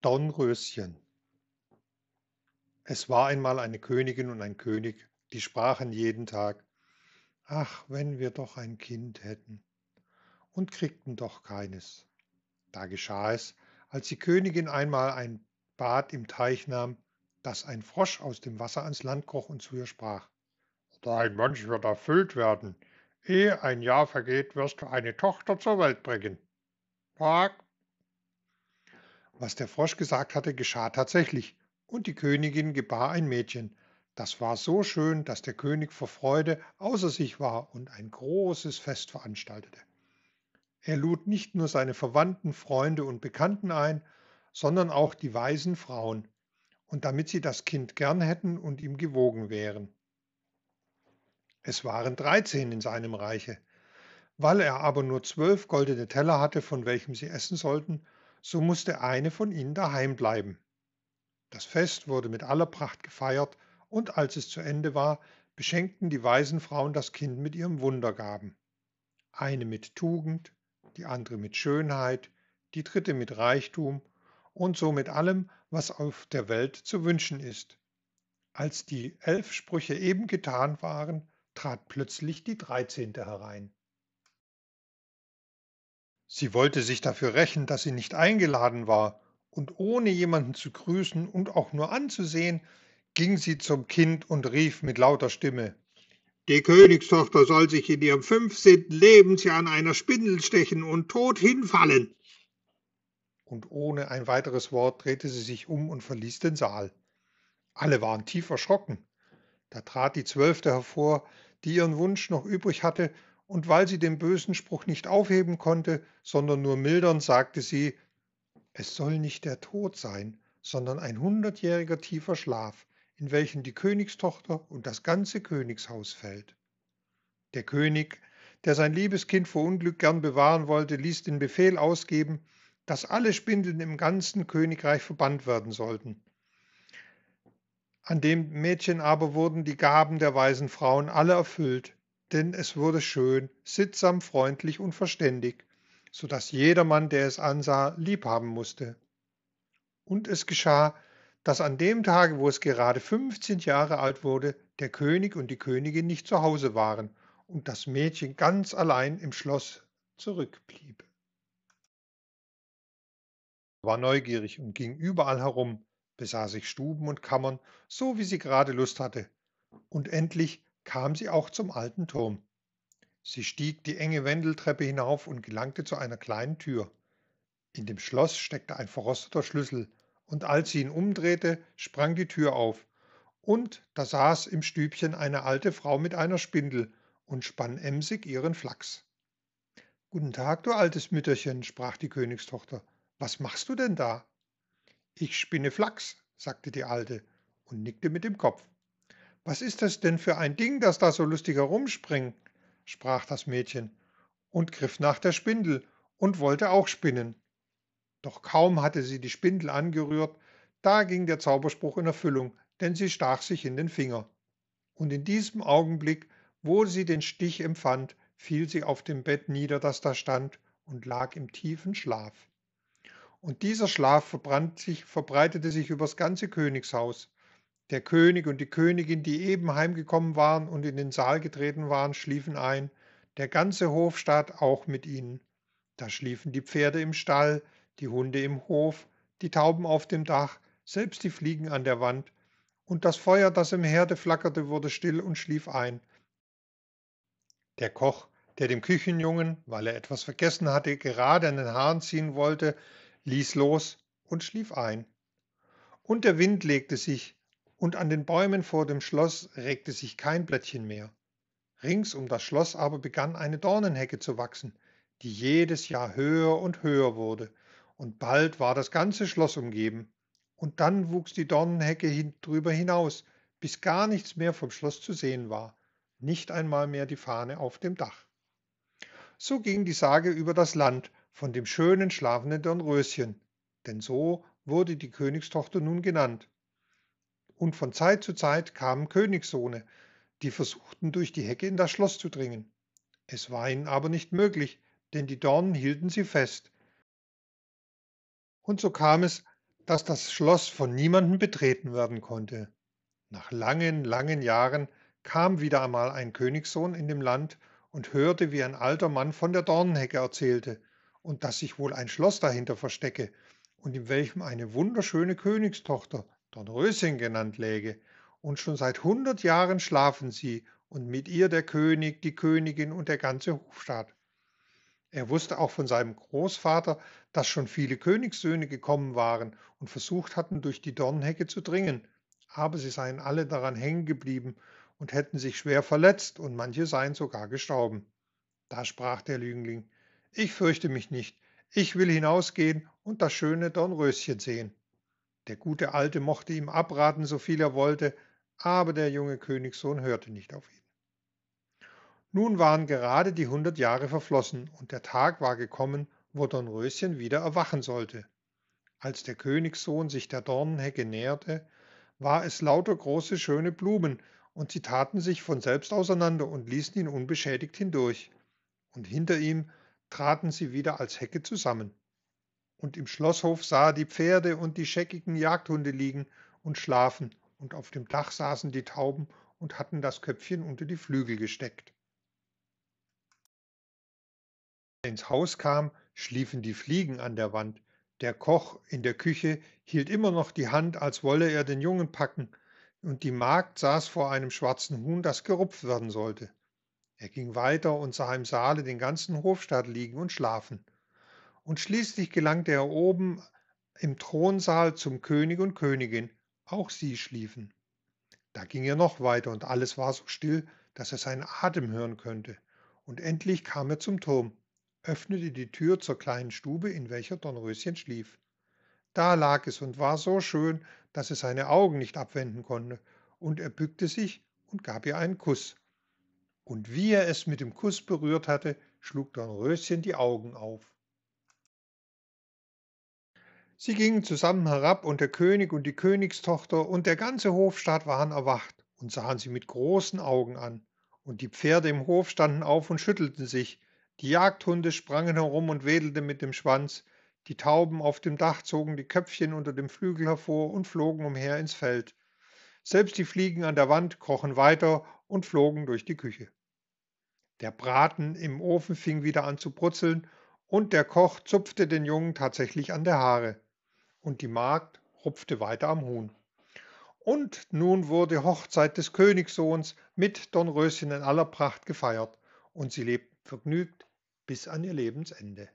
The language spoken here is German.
Dornröschen Es war einmal eine Königin und ein König, die sprachen jeden Tag: »Ach, wenn wir doch ein Kind hätten!« und kriegten doch keines. Da geschah es, als die Königin einmal ein Bad im Teich nahm, dass ein Frosch aus dem Wasser ans Land kroch und zu ihr sprach: »Dein Wunsch wird erfüllt werden. Ehe ein Jahr vergeht, wirst du eine Tochter zur Welt bringen.« »Tag!« Was der Frosch gesagt hatte, geschah tatsächlich, und die Königin gebar ein Mädchen. Das war so schön, dass der König vor Freude außer sich war und ein großes Fest veranstaltete. Er lud nicht nur seine Verwandten, Freunde und Bekannten ein, sondern auch die weisen Frauen, und damit sie das Kind gern hätten und ihm gewogen wären. Es waren dreizehn in seinem Reiche. Weil er aber nur zwölf goldene Teller hatte, von welchem sie essen sollten, so musste eine von ihnen daheim bleiben. Das Fest wurde mit aller Pracht gefeiert, und als es zu Ende war, beschenkten die weisen Frauen das Kind mit ihren Wundergaben. Eine mit Tugend, die andere mit Schönheit, die dritte mit Reichtum und so mit allem, was auf der Welt zu wünschen ist. Als die elf Sprüche eben getan waren, trat plötzlich die dreizehnte herein. Sie wollte sich dafür rächen, dass sie nicht eingeladen war, und ohne jemanden zu grüßen und auch nur anzusehen, ging sie zum Kind und rief mit lauter Stimme Die Königstochter soll sich in ihrem fünfzehnten Lebensjahr an einer Spindel stechen und tot hinfallen. Und ohne ein weiteres Wort drehte sie sich um und verließ den Saal. Alle waren tief erschrocken. Da trat die Zwölfte hervor, die ihren Wunsch noch übrig hatte und weil sie den bösen Spruch nicht aufheben konnte, sondern nur mildern, sagte sie, es soll nicht der Tod sein, sondern ein hundertjähriger tiefer Schlaf, in welchen die Königstochter und das ganze Königshaus fällt. Der König, der sein liebes Kind vor Unglück gern bewahren wollte, ließ den Befehl ausgeben, dass alle Spindeln im ganzen Königreich verbannt werden sollten. An dem Mädchen aber wurden die Gaben der weisen Frauen alle erfüllt, denn es wurde schön, sittsam, freundlich und verständig, so dass jedermann, der es ansah, liebhaben musste. Und es geschah, dass an dem Tage, wo es gerade 15 Jahre alt wurde, der König und die Königin nicht zu Hause waren und das Mädchen ganz allein im Schloss zurückblieb. war neugierig und ging überall herum, besah sich Stuben und Kammern, so wie sie gerade Lust hatte. Und endlich kam sie auch zum alten Turm. Sie stieg die enge Wendeltreppe hinauf und gelangte zu einer kleinen Tür. In dem Schloss steckte ein verrosteter Schlüssel, und als sie ihn umdrehte, sprang die Tür auf, und da saß im Stübchen eine alte Frau mit einer Spindel und spann emsig ihren Flachs. Guten Tag, du altes Mütterchen, sprach die Königstochter. Was machst du denn da? Ich spinne Flachs, sagte die Alte und nickte mit dem Kopf. Was ist das denn für ein Ding, das da so lustig herumspringt? sprach das Mädchen und griff nach der Spindel und wollte auch spinnen. Doch kaum hatte sie die Spindel angerührt, da ging der Zauberspruch in Erfüllung, denn sie stach sich in den Finger. Und in diesem Augenblick, wo sie den Stich empfand, fiel sie auf dem Bett nieder, das da stand, und lag im tiefen Schlaf. Und dieser Schlaf sich, verbreitete sich übers ganze Königshaus. Der König und die Königin, die eben heimgekommen waren und in den Saal getreten waren, schliefen ein, der ganze Hofstaat auch mit ihnen. Da schliefen die Pferde im Stall, die Hunde im Hof, die Tauben auf dem Dach, selbst die Fliegen an der Wand, und das Feuer, das im Herde flackerte, wurde still und schlief ein. Der Koch, der dem Küchenjungen, weil er etwas vergessen hatte, gerade an den Haaren ziehen wollte, ließ los und schlief ein. Und der Wind legte sich, und an den Bäumen vor dem Schloss regte sich kein Blättchen mehr. Rings um das Schloss aber begann eine Dornenhecke zu wachsen, die jedes Jahr höher und höher wurde, und bald war das ganze Schloss umgeben, und dann wuchs die Dornenhecke hin, drüber hinaus, bis gar nichts mehr vom Schloss zu sehen war, nicht einmal mehr die Fahne auf dem Dach. So ging die Sage über das Land von dem schönen schlafenden Dornröschen, denn so wurde die Königstochter nun genannt, und von Zeit zu Zeit kamen Königssohne, die versuchten durch die Hecke in das Schloss zu dringen. Es war ihnen aber nicht möglich, denn die Dornen hielten sie fest. Und so kam es, dass das Schloss von niemandem betreten werden konnte. Nach langen, langen Jahren kam wieder einmal ein Königssohn in dem Land und hörte, wie ein alter Mann von der Dornenhecke erzählte und dass sich wohl ein Schloss dahinter verstecke und in welchem eine wunderschöne Königstochter, Dornröschen genannt, läge. Und schon seit hundert Jahren schlafen sie und mit ihr der König, die Königin und der ganze Hofstaat. Er wusste auch von seinem Großvater, dass schon viele Königssöhne gekommen waren und versucht hatten, durch die Dornenhecke zu dringen, aber sie seien alle daran hängen geblieben und hätten sich schwer verletzt und manche seien sogar gestorben. Da sprach der Jüngling, ich fürchte mich nicht, ich will hinausgehen und das schöne Dornröschen sehen. Der gute Alte mochte ihm abraten, so viel er wollte, aber der junge Königssohn hörte nicht auf ihn. Nun waren gerade die hundert Jahre verflossen und der Tag war gekommen, wo Dornröschen wieder erwachen sollte. Als der Königssohn sich der Dornenhecke näherte, war es lauter große schöne Blumen, und sie taten sich von selbst auseinander und ließen ihn unbeschädigt hindurch. Und hinter ihm traten sie wieder als Hecke zusammen. Und im Schlosshof sah er die Pferde und die scheckigen Jagdhunde liegen und schlafen, und auf dem Dach saßen die Tauben und hatten das Köpfchen unter die Flügel gesteckt. ins Haus kam, schliefen die Fliegen an der Wand, der Koch in der Küche hielt immer noch die Hand, als wolle er den Jungen packen, und die Magd saß vor einem schwarzen Huhn, das gerupft werden sollte. Er ging weiter und sah im Saale den ganzen Hofstaat liegen und schlafen. Und schließlich gelangte er oben im Thronsaal zum König und Königin, auch sie schliefen. Da ging er noch weiter und alles war so still, dass er seinen Atem hören könnte. Und endlich kam er zum Turm öffnete die Tür zur kleinen Stube, in welcher Dornröschen schlief. Da lag es und war so schön, dass es seine Augen nicht abwenden konnte, und er bückte sich und gab ihr einen Kuss. Und wie er es mit dem Kuss berührt hatte, schlug Dornröschen die Augen auf. Sie gingen zusammen herab, und der König und die Königstochter und der ganze Hofstaat waren erwacht und sahen sie mit großen Augen an. Und die Pferde im Hof standen auf und schüttelten sich, die Jagdhunde sprangen herum und wedelten mit dem Schwanz, die Tauben auf dem Dach zogen die Köpfchen unter dem Flügel hervor und flogen umher ins Feld. Selbst die Fliegen an der Wand krochen weiter und flogen durch die Küche. Der Braten im Ofen fing wieder an zu brutzeln, und der Koch zupfte den Jungen tatsächlich an der Haare, und die Magd rupfte weiter am Huhn. Und nun wurde Hochzeit des Königssohns mit Dornröschen in aller Pracht gefeiert, und sie lebten vergnügt bis an ihr Lebensende.